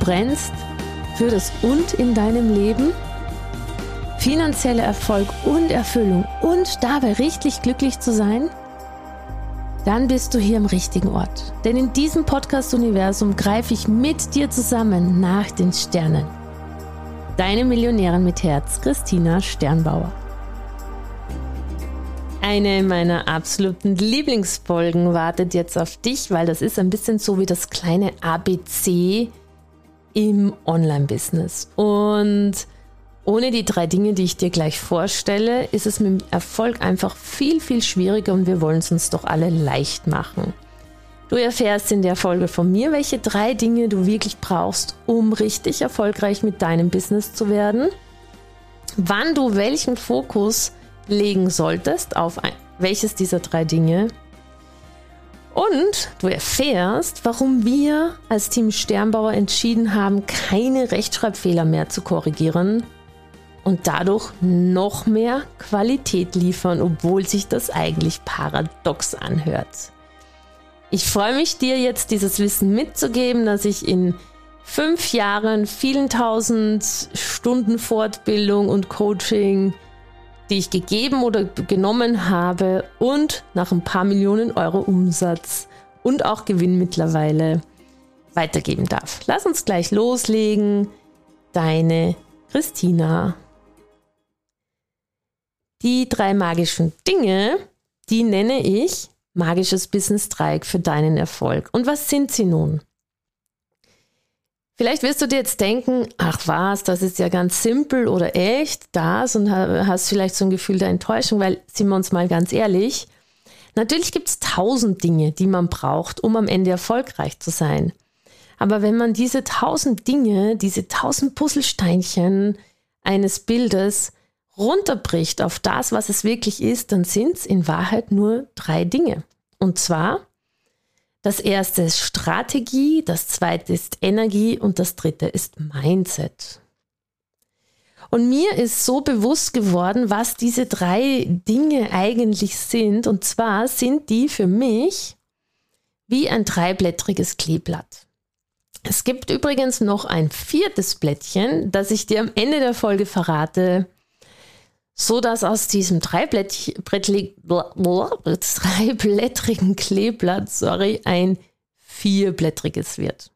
Brennst für das Und in deinem Leben, finanzieller Erfolg und Erfüllung und dabei richtig glücklich zu sein? Dann bist du hier im richtigen Ort. Denn in diesem Podcast-Universum greife ich mit dir zusammen nach den Sternen. Deine Millionärin mit Herz, Christina Sternbauer. Eine meiner absoluten Lieblingsfolgen wartet jetzt auf dich, weil das ist ein bisschen so wie das kleine ABC im Online-Business. Und ohne die drei Dinge, die ich dir gleich vorstelle, ist es mit dem Erfolg einfach viel, viel schwieriger und wir wollen es uns doch alle leicht machen. Du erfährst in der Folge von mir, welche drei Dinge du wirklich brauchst, um richtig erfolgreich mit deinem Business zu werden, wann du welchen Fokus legen solltest auf welches dieser drei Dinge und du erfährst, warum wir als Team Sternbauer entschieden haben, keine Rechtschreibfehler mehr zu korrigieren und dadurch noch mehr Qualität liefern, obwohl sich das eigentlich paradox anhört. Ich freue mich, dir jetzt dieses Wissen mitzugeben, dass ich in fünf Jahren vielen tausend Stunden Fortbildung und Coaching die ich gegeben oder genommen habe und nach ein paar Millionen Euro Umsatz und auch Gewinn mittlerweile weitergeben darf. Lass uns gleich loslegen. Deine Christina. Die drei magischen Dinge, die nenne ich magisches Business Dreieck für deinen Erfolg. Und was sind sie nun? Vielleicht wirst du dir jetzt denken, ach was, das ist ja ganz simpel oder echt das und hast vielleicht so ein Gefühl der Enttäuschung, weil, sind wir uns mal ganz ehrlich, natürlich gibt es tausend Dinge, die man braucht, um am Ende erfolgreich zu sein. Aber wenn man diese tausend Dinge, diese tausend Puzzlesteinchen eines Bildes runterbricht auf das, was es wirklich ist, dann sind es in Wahrheit nur drei Dinge. Und zwar das erste ist Strategie, das zweite ist Energie und das dritte ist Mindset. Und mir ist so bewusst geworden, was diese drei Dinge eigentlich sind. Und zwar sind die für mich wie ein dreiblättriges Kleeblatt. Es gibt übrigens noch ein viertes Blättchen, das ich dir am Ende der Folge verrate, so dass aus diesem dreiblättrigen Kleeblatt sorry, ein vierblättriges wird.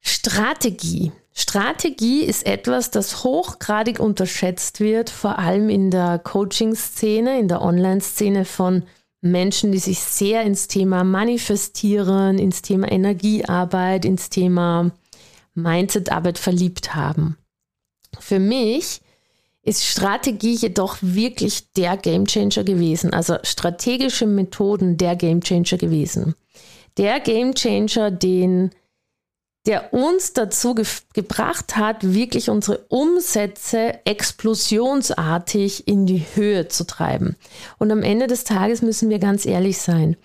Strategie. Strategie ist etwas, das hochgradig unterschätzt wird, vor allem in der Coaching-Szene, in der Online-Szene von Menschen, die sich sehr ins Thema Manifestieren, ins Thema Energiearbeit, ins Thema Mindsetarbeit verliebt haben. Für mich ist Strategie jedoch wirklich der Gamechanger gewesen. Also strategische Methoden der Gamechanger gewesen. Der Gamechanger, den der uns dazu ge gebracht hat, wirklich unsere Umsätze explosionsartig in die Höhe zu treiben. Und am Ende des Tages müssen wir ganz ehrlich sein.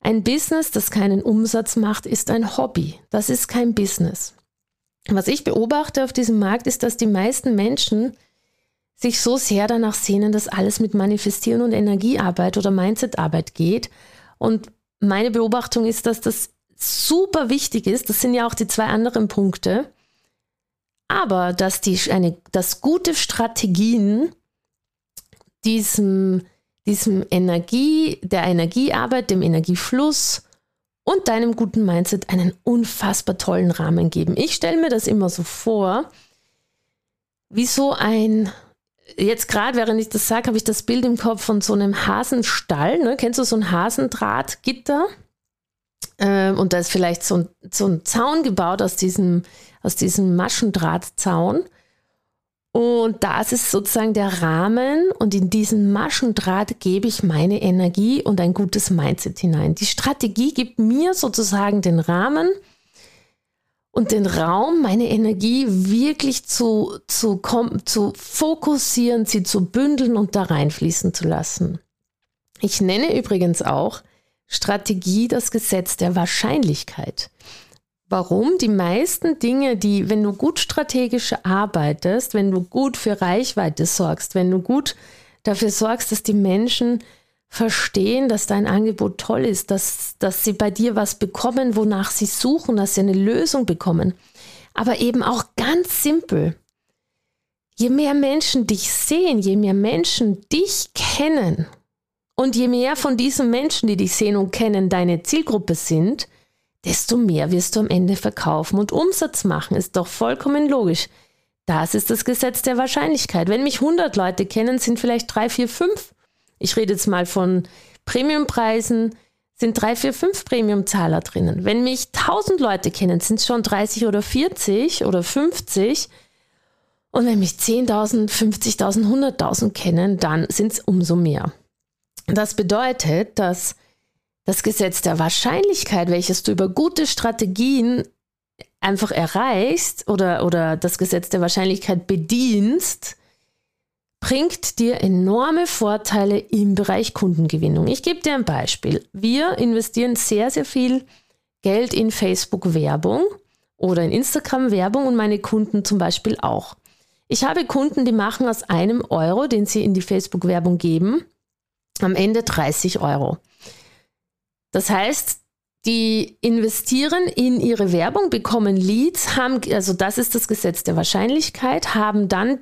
Ein Business, das keinen Umsatz macht, ist ein Hobby. Das ist kein Business. Was ich beobachte auf diesem Markt ist, dass die meisten Menschen sich so sehr danach sehnen, dass alles mit Manifestieren und Energiearbeit oder Mindsetarbeit geht. Und meine Beobachtung ist, dass das super wichtig ist. Das sind ja auch die zwei anderen Punkte. Aber dass die eine, dass gute Strategien diesem, diesem Energie, der Energiearbeit, dem Energiefluss und deinem guten Mindset einen unfassbar tollen Rahmen geben. Ich stelle mir das immer so vor, wie so ein, jetzt gerade während ich das sage, habe ich das Bild im Kopf von so einem Hasenstall. Ne? Kennst du so ein Hasendrahtgitter? Ähm, und da ist vielleicht so ein, so ein Zaun gebaut aus diesem, aus diesem Maschendrahtzaun. Und das ist sozusagen der Rahmen und in diesen Maschendraht gebe ich meine Energie und ein gutes Mindset hinein. Die Strategie gibt mir sozusagen den Rahmen und den Raum, meine Energie wirklich zu, zu, zu fokussieren, sie zu bündeln und da reinfließen zu lassen. Ich nenne übrigens auch Strategie das Gesetz der Wahrscheinlichkeit. Warum? Die meisten Dinge, die, wenn du gut strategisch arbeitest, wenn du gut für Reichweite sorgst, wenn du gut dafür sorgst, dass die Menschen verstehen, dass dein Angebot toll ist, dass, dass sie bei dir was bekommen, wonach sie suchen, dass sie eine Lösung bekommen. Aber eben auch ganz simpel. Je mehr Menschen dich sehen, je mehr Menschen dich kennen und je mehr von diesen Menschen, die dich sehen und kennen, deine Zielgruppe sind, desto mehr wirst du am Ende verkaufen und Umsatz machen. Ist doch vollkommen logisch. Das ist das Gesetz der Wahrscheinlichkeit. Wenn mich 100 Leute kennen, sind vielleicht 3, 4, 5. Ich rede jetzt mal von Premiumpreisen, sind 3, 4, 5 Premiumzahler drinnen. Wenn mich 1000 Leute kennen, sind es schon 30 oder 40 oder 50. Und wenn mich 10.000, 50.000, 100.000 kennen, dann sind es umso mehr. Das bedeutet, dass das Gesetz der Wahrscheinlichkeit, welches du über gute Strategien einfach erreichst oder, oder das Gesetz der Wahrscheinlichkeit bedienst, bringt dir enorme Vorteile im Bereich Kundengewinnung. Ich gebe dir ein Beispiel. Wir investieren sehr, sehr viel Geld in Facebook-Werbung oder in Instagram-Werbung und meine Kunden zum Beispiel auch. Ich habe Kunden, die machen aus einem Euro, den sie in die Facebook-Werbung geben, am Ende 30 Euro. Das heißt, die investieren in ihre Werbung, bekommen Leads, haben, also das ist das Gesetz der Wahrscheinlichkeit, haben dann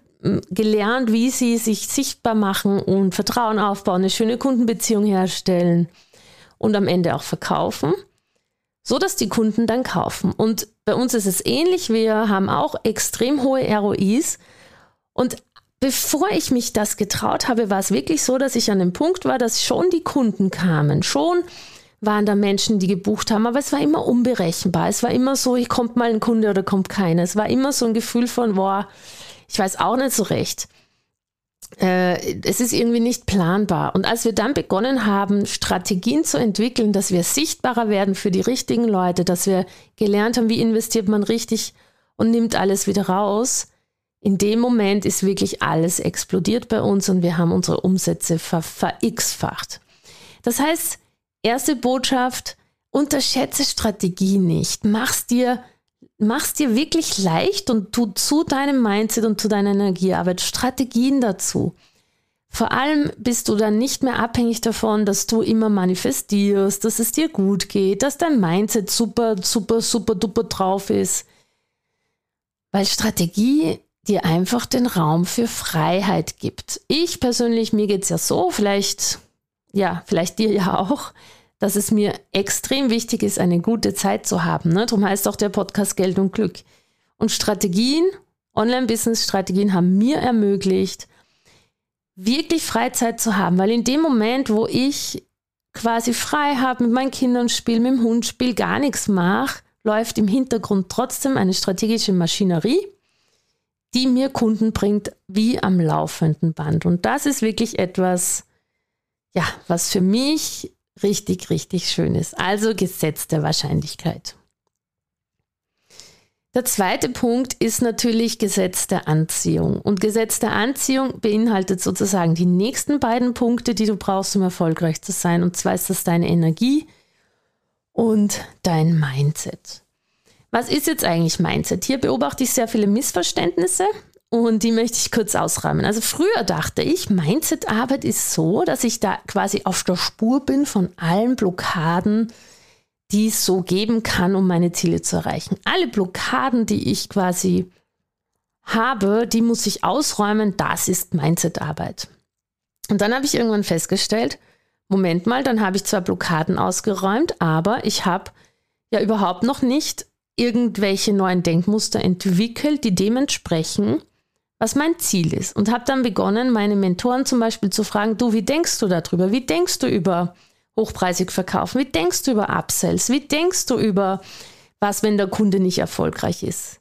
gelernt, wie sie sich sichtbar machen und Vertrauen aufbauen, eine schöne Kundenbeziehung herstellen und am Ende auch verkaufen, so dass die Kunden dann kaufen. Und bei uns ist es ähnlich. Wir haben auch extrem hohe ROIs und Bevor ich mich das getraut habe, war es wirklich so, dass ich an dem Punkt war, dass schon die Kunden kamen, schon waren da Menschen, die gebucht haben, aber es war immer unberechenbar. Es war immer so, hier kommt mal ein Kunde oder kommt keiner. Es war immer so ein Gefühl von, boah, ich weiß auch nicht so recht. Äh, es ist irgendwie nicht planbar. Und als wir dann begonnen haben, Strategien zu entwickeln, dass wir sichtbarer werden für die richtigen Leute, dass wir gelernt haben, wie investiert man richtig und nimmt alles wieder raus, in dem Moment ist wirklich alles explodiert bei uns und wir haben unsere Umsätze ver, ver facht Das heißt, Erste Botschaft, unterschätze Strategie nicht. Mach's dir, mach's dir wirklich leicht und tu zu deinem Mindset und zu deiner Energiearbeit Strategien dazu. Vor allem bist du dann nicht mehr abhängig davon, dass du immer manifestierst, dass es dir gut geht, dass dein Mindset super, super, super duper drauf ist. Weil Strategie dir einfach den Raum für Freiheit gibt. Ich persönlich, mir geht es ja so, vielleicht ja, vielleicht dir ja auch, dass es mir extrem wichtig ist, eine gute Zeit zu haben. Ne? Darum heißt auch der Podcast Geld und Glück. Und Strategien, Online-Business-Strategien haben mir ermöglicht, wirklich Freizeit zu haben, weil in dem Moment, wo ich quasi frei habe, mit meinen Kindern spiele, mit dem Hund spiele, gar nichts mache, läuft im Hintergrund trotzdem eine strategische Maschinerie, die mir Kunden bringt, wie am laufenden Band. Und das ist wirklich etwas, ja, was für mich richtig, richtig schön ist. Also Gesetz der Wahrscheinlichkeit. Der zweite Punkt ist natürlich Gesetz der Anziehung. Und Gesetz der Anziehung beinhaltet sozusagen die nächsten beiden Punkte, die du brauchst, um erfolgreich zu sein. Und zwar ist das deine Energie und dein Mindset. Was ist jetzt eigentlich Mindset? Hier beobachte ich sehr viele Missverständnisse. Und die möchte ich kurz ausräumen. Also früher dachte ich, Mindset-Arbeit ist so, dass ich da quasi auf der Spur bin von allen Blockaden, die es so geben kann, um meine Ziele zu erreichen. Alle Blockaden, die ich quasi habe, die muss ich ausräumen. Das ist Mindset-Arbeit. Und dann habe ich irgendwann festgestellt, Moment mal, dann habe ich zwar Blockaden ausgeräumt, aber ich habe ja überhaupt noch nicht irgendwelche neuen Denkmuster entwickelt, die dementsprechend was mein Ziel ist. Und habe dann begonnen, meine Mentoren zum Beispiel zu fragen, du, wie denkst du darüber? Wie denkst du über hochpreisig verkaufen? Wie denkst du über Upsells? Wie denkst du über was, wenn der Kunde nicht erfolgreich ist?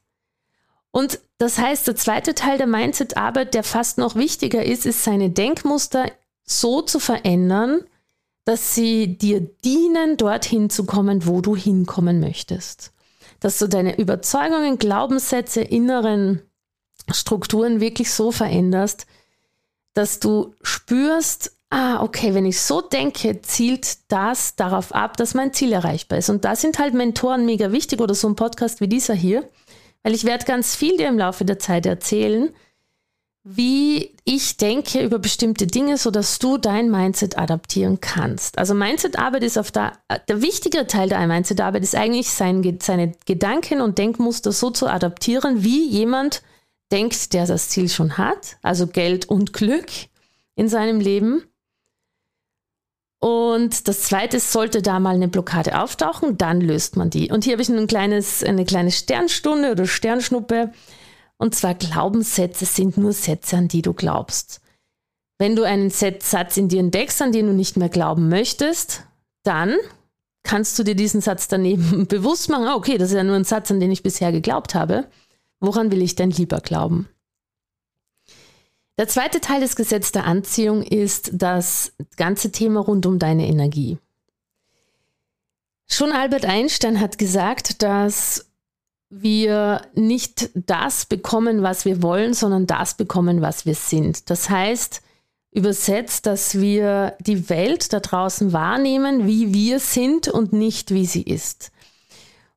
Und das heißt, der zweite Teil der Mindset-Arbeit, der fast noch wichtiger ist, ist seine Denkmuster so zu verändern, dass sie dir dienen, dorthin zu kommen, wo du hinkommen möchtest. Dass du deine Überzeugungen, Glaubenssätze, inneren Strukturen wirklich so veränderst, dass du spürst, ah, okay, wenn ich so denke, zielt das darauf ab, dass mein Ziel erreichbar ist. Und da sind halt Mentoren mega wichtig oder so ein Podcast wie dieser hier, weil ich werde ganz viel dir im Laufe der Zeit erzählen, wie ich denke über bestimmte Dinge, sodass du dein Mindset adaptieren kannst. Also Mindset-Arbeit ist auf der, der wichtige Teil der Mindset-Arbeit ist eigentlich sein, seine Gedanken und Denkmuster so zu adaptieren, wie jemand denkt, der das Ziel schon hat, also Geld und Glück in seinem Leben. Und das zweite ist, sollte da mal eine Blockade auftauchen, dann löst man die. Und hier habe ich ein kleines, eine kleine Sternstunde oder Sternschnuppe. Und zwar Glaubenssätze sind nur Sätze, an die du glaubst. Wenn du einen Satz in dir entdeckst, an den du nicht mehr glauben möchtest, dann kannst du dir diesen Satz daneben bewusst machen. Ah, okay, das ist ja nur ein Satz, an den ich bisher geglaubt habe. Woran will ich denn lieber glauben? Der zweite Teil des Gesetzes der Anziehung ist das ganze Thema rund um deine Energie. Schon Albert Einstein hat gesagt, dass wir nicht das bekommen, was wir wollen, sondern das bekommen, was wir sind. Das heißt, übersetzt, dass wir die Welt da draußen wahrnehmen, wie wir sind und nicht wie sie ist.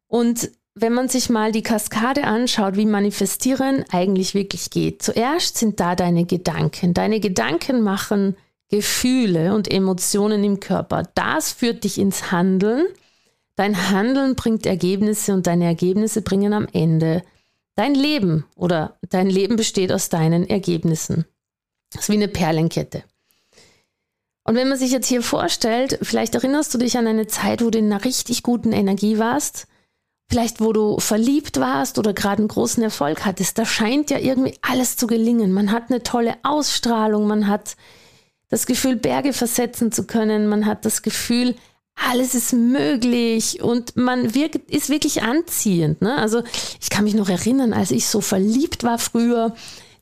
Und wenn man sich mal die Kaskade anschaut, wie Manifestieren eigentlich wirklich geht. Zuerst sind da deine Gedanken. Deine Gedanken machen Gefühle und Emotionen im Körper. Das führt dich ins Handeln Dein Handeln bringt Ergebnisse und deine Ergebnisse bringen am Ende dein Leben oder dein Leben besteht aus deinen Ergebnissen. Das ist wie eine Perlenkette. Und wenn man sich jetzt hier vorstellt, vielleicht erinnerst du dich an eine Zeit, wo du in einer richtig guten Energie warst, vielleicht wo du verliebt warst oder gerade einen großen Erfolg hattest, da scheint ja irgendwie alles zu gelingen. Man hat eine tolle Ausstrahlung, man hat das Gefühl, Berge versetzen zu können, man hat das Gefühl, alles ist möglich und man wirkt, ist wirklich anziehend. Ne? Also ich kann mich noch erinnern, als ich so verliebt war früher,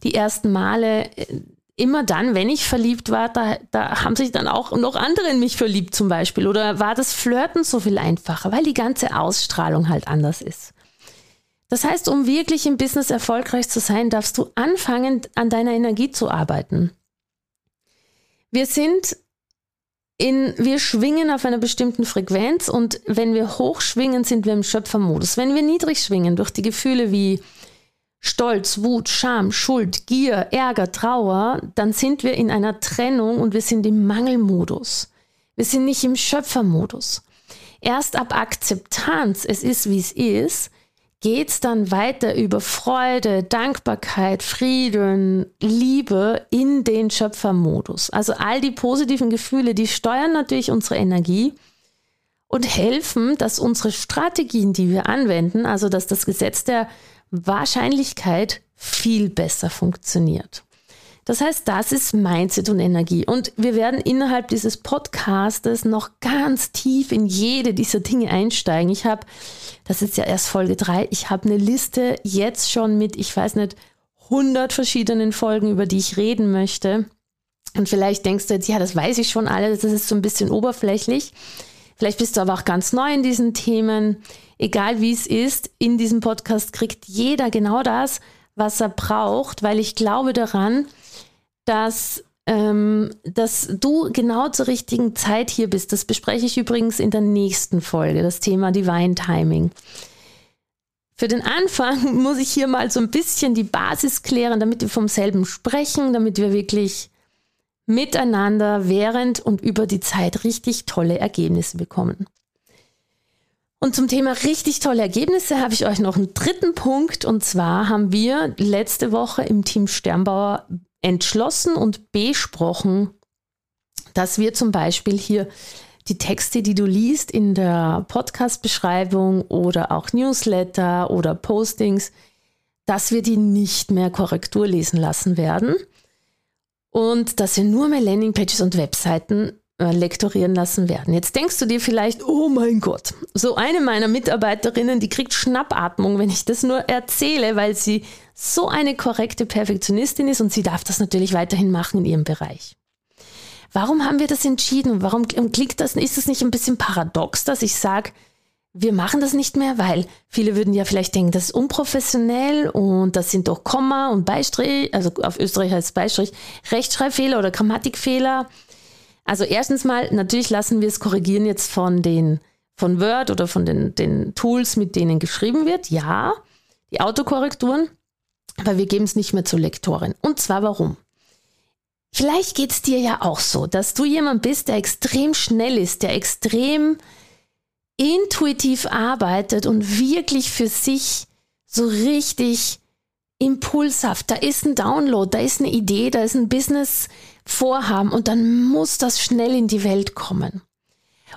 die ersten Male, äh, immer dann, wenn ich verliebt war, da, da haben sich dann auch noch andere in mich verliebt zum Beispiel. Oder war das Flirten so viel einfacher, weil die ganze Ausstrahlung halt anders ist. Das heißt, um wirklich im Business erfolgreich zu sein, darfst du anfangen, an deiner Energie zu arbeiten. Wir sind in, wir schwingen auf einer bestimmten Frequenz und wenn wir hoch schwingen, sind wir im Schöpfermodus. Wenn wir niedrig schwingen durch die Gefühle wie Stolz, Wut, Scham, Schuld, Gier, Ärger, Trauer, dann sind wir in einer Trennung und wir sind im Mangelmodus. Wir sind nicht im Schöpfermodus. Erst ab Akzeptanz, es ist wie es ist, geht es dann weiter über Freude, Dankbarkeit, Frieden, Liebe in den Schöpfermodus. Also all die positiven Gefühle, die steuern natürlich unsere Energie und helfen, dass unsere Strategien, die wir anwenden, also dass das Gesetz der Wahrscheinlichkeit viel besser funktioniert. Das heißt, das ist Mindset und Energie. Und wir werden innerhalb dieses Podcastes noch ganz tief in jede dieser Dinge einsteigen. Ich habe, das ist ja erst Folge 3, ich habe eine Liste jetzt schon mit, ich weiß nicht, 100 verschiedenen Folgen, über die ich reden möchte. Und vielleicht denkst du jetzt, ja, das weiß ich schon alles, das ist so ein bisschen oberflächlich. Vielleicht bist du aber auch ganz neu in diesen Themen. Egal wie es ist, in diesem Podcast kriegt jeder genau das, was er braucht, weil ich glaube daran, dass, ähm, dass du genau zur richtigen Zeit hier bist. Das bespreche ich übrigens in der nächsten Folge, das Thema Divine Timing. Für den Anfang muss ich hier mal so ein bisschen die Basis klären, damit wir vom selben sprechen, damit wir wirklich miteinander während und über die Zeit richtig tolle Ergebnisse bekommen. Und zum Thema richtig tolle Ergebnisse habe ich euch noch einen dritten Punkt. Und zwar haben wir letzte Woche im Team Sternbauer entschlossen und besprochen, dass wir zum Beispiel hier die Texte, die du liest in der Podcast-Beschreibung oder auch Newsletter oder Postings, dass wir die nicht mehr Korrektur lesen lassen werden und dass wir nur mehr Landingpages und Webseiten äh, lektorieren lassen werden. Jetzt denkst du dir vielleicht, oh mein Gott, so eine meiner Mitarbeiterinnen, die kriegt Schnappatmung, wenn ich das nur erzähle, weil sie so eine korrekte Perfektionistin ist und sie darf das natürlich weiterhin machen in ihrem Bereich. Warum haben wir das entschieden? Warum klingt das? Ist es nicht ein bisschen paradox, dass ich sage, wir machen das nicht mehr, weil viele würden ja vielleicht denken, das ist unprofessionell und das sind doch Komma und Beistrich, also auf Österreich heißt Beistrich, Rechtschreibfehler oder Grammatikfehler. Also erstens mal, natürlich lassen wir es korrigieren jetzt von den von Word oder von den, den Tools, mit denen geschrieben wird. Ja, die Autokorrekturen, aber wir geben es nicht mehr zur Lektorin. Und zwar warum? Vielleicht geht es dir ja auch so, dass du jemand bist, der extrem schnell ist, der extrem intuitiv arbeitet und wirklich für sich so richtig impulshaft. Da ist ein Download, da ist eine Idee, da ist ein Business-Vorhaben und dann muss das schnell in die Welt kommen.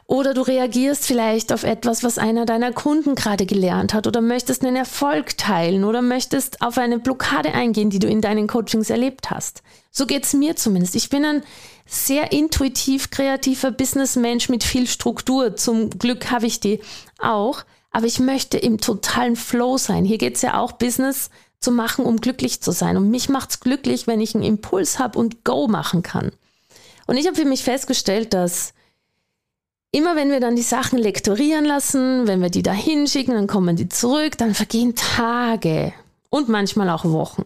Oder du reagierst vielleicht auf etwas, was einer deiner Kunden gerade gelernt hat oder möchtest einen Erfolg teilen oder möchtest auf eine Blockade eingehen, die du in deinen Coachings erlebt hast. So geht's mir zumindest. Ich bin ein sehr intuitiv kreativer Businessmensch mit viel Struktur. Zum Glück habe ich die auch. Aber ich möchte im totalen Flow sein. Hier geht's ja auch Business zu machen, um glücklich zu sein. Und mich macht's glücklich, wenn ich einen Impuls habe und Go machen kann. Und ich habe für mich festgestellt, dass immer wenn wir dann die Sachen lektorieren lassen, wenn wir die da hinschicken, dann kommen die zurück, dann vergehen Tage und manchmal auch Wochen.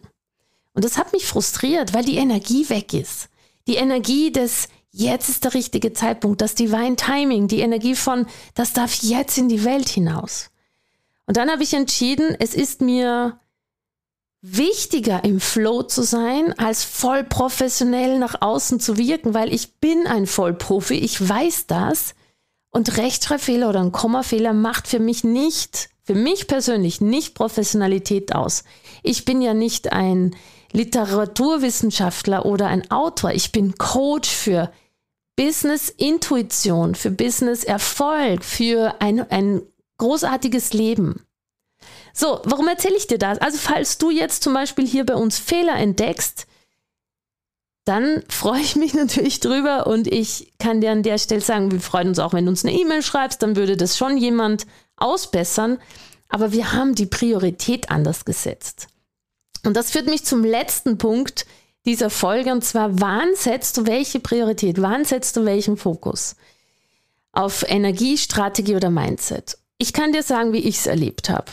Und das hat mich frustriert, weil die Energie weg ist. Die Energie des Jetzt ist der richtige Zeitpunkt, das Divine Timing, die Energie von das darf jetzt in die Welt hinaus. Und dann habe ich entschieden, es ist mir wichtiger im Flow zu sein, als voll professionell nach außen zu wirken, weil ich bin ein Vollprofi, ich weiß das. Und Rechtschreibfehler oder ein Kommafehler macht für mich nicht, für mich persönlich nicht Professionalität aus. Ich bin ja nicht ein Literaturwissenschaftler oder ein Autor. Ich bin Coach für Business Intuition, für Business Erfolg, für ein, ein großartiges Leben. So, warum erzähle ich dir das? Also, falls du jetzt zum Beispiel hier bei uns Fehler entdeckst, dann freue ich mich natürlich drüber und ich kann dir an der Stelle sagen, wir freuen uns auch, wenn du uns eine E-Mail schreibst, dann würde das schon jemand ausbessern. Aber wir haben die Priorität anders gesetzt. Und das führt mich zum letzten Punkt dieser Folge und zwar, wann setzt du welche Priorität? Wann setzt du welchen Fokus? Auf Energie, Strategie oder Mindset? Ich kann dir sagen, wie ich es erlebt habe.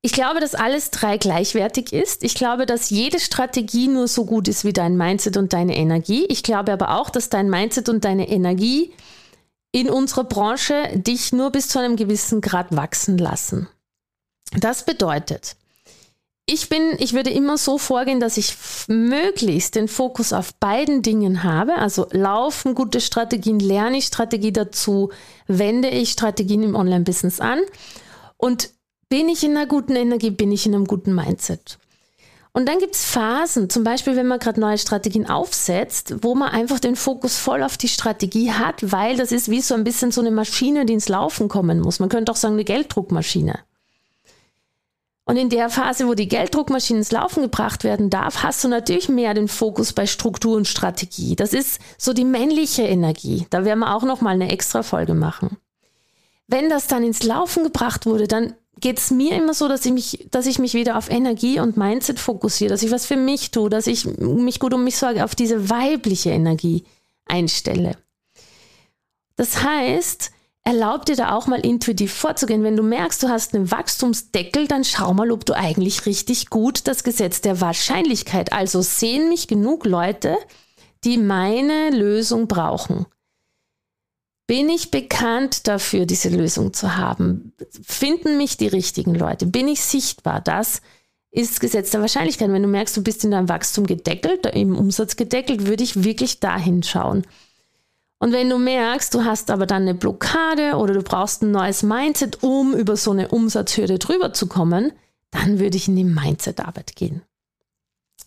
Ich glaube, dass alles drei gleichwertig ist. Ich glaube, dass jede Strategie nur so gut ist wie dein Mindset und deine Energie. Ich glaube aber auch, dass dein Mindset und deine Energie in unserer Branche dich nur bis zu einem gewissen Grad wachsen lassen. Das bedeutet, ich bin, ich würde immer so vorgehen, dass ich möglichst den Fokus auf beiden Dingen habe. Also laufen gute Strategien, lerne ich Strategie dazu, wende ich Strategien im Online-Business an und bin ich in einer guten Energie, bin ich in einem guten Mindset. Und dann gibt es Phasen, zum Beispiel wenn man gerade neue Strategien aufsetzt, wo man einfach den Fokus voll auf die Strategie hat, weil das ist wie so ein bisschen so eine Maschine, die ins Laufen kommen muss. Man könnte auch sagen, eine Gelddruckmaschine. Und in der Phase, wo die Gelddruckmaschine ins Laufen gebracht werden darf, hast du natürlich mehr den Fokus bei Struktur und Strategie. Das ist so die männliche Energie. Da werden wir auch noch mal eine extra Folge machen. Wenn das dann ins Laufen gebracht wurde, dann geht es mir immer so, dass ich, mich, dass ich mich wieder auf Energie und Mindset fokussiere, dass ich was für mich tue, dass ich mich gut um mich sorge, auf diese weibliche Energie einstelle. Das heißt, erlaub dir da auch mal intuitiv vorzugehen. Wenn du merkst, du hast einen Wachstumsdeckel, dann schau mal, ob du eigentlich richtig gut das Gesetz der Wahrscheinlichkeit, also sehen mich genug Leute, die meine Lösung brauchen. Bin ich bekannt dafür, diese Lösung zu haben? Finden mich die richtigen Leute? Bin ich sichtbar? Das ist Gesetz der Wahrscheinlichkeit. Wenn du merkst, du bist in deinem Wachstum gedeckelt, im Umsatz gedeckelt, würde ich wirklich dahin schauen. Und wenn du merkst, du hast aber dann eine Blockade oder du brauchst ein neues Mindset, um über so eine Umsatzhürde drüber zu kommen, dann würde ich in die Mindset-Arbeit gehen.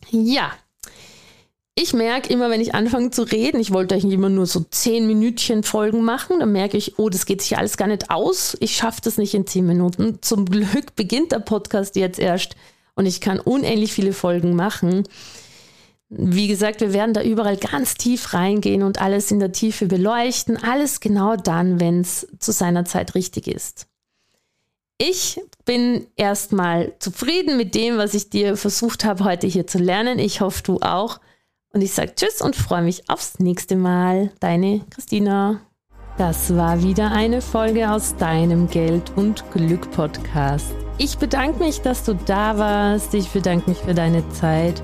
Ja, ich merke immer, wenn ich anfange zu reden, ich wollte eigentlich immer nur so zehn Minütchen Folgen machen, dann merke ich, oh, das geht sich alles gar nicht aus. Ich schaffe das nicht in zehn Minuten. Zum Glück beginnt der Podcast jetzt erst und ich kann unendlich viele Folgen machen. Wie gesagt, wir werden da überall ganz tief reingehen und alles in der Tiefe beleuchten. Alles genau dann, wenn es zu seiner Zeit richtig ist. Ich bin erstmal zufrieden mit dem, was ich dir versucht habe, heute hier zu lernen. Ich hoffe, du auch. Und ich sage Tschüss und freue mich aufs nächste Mal. Deine Christina. Das war wieder eine Folge aus deinem Geld und Glück Podcast. Ich bedanke mich, dass du da warst. Ich bedanke mich für deine Zeit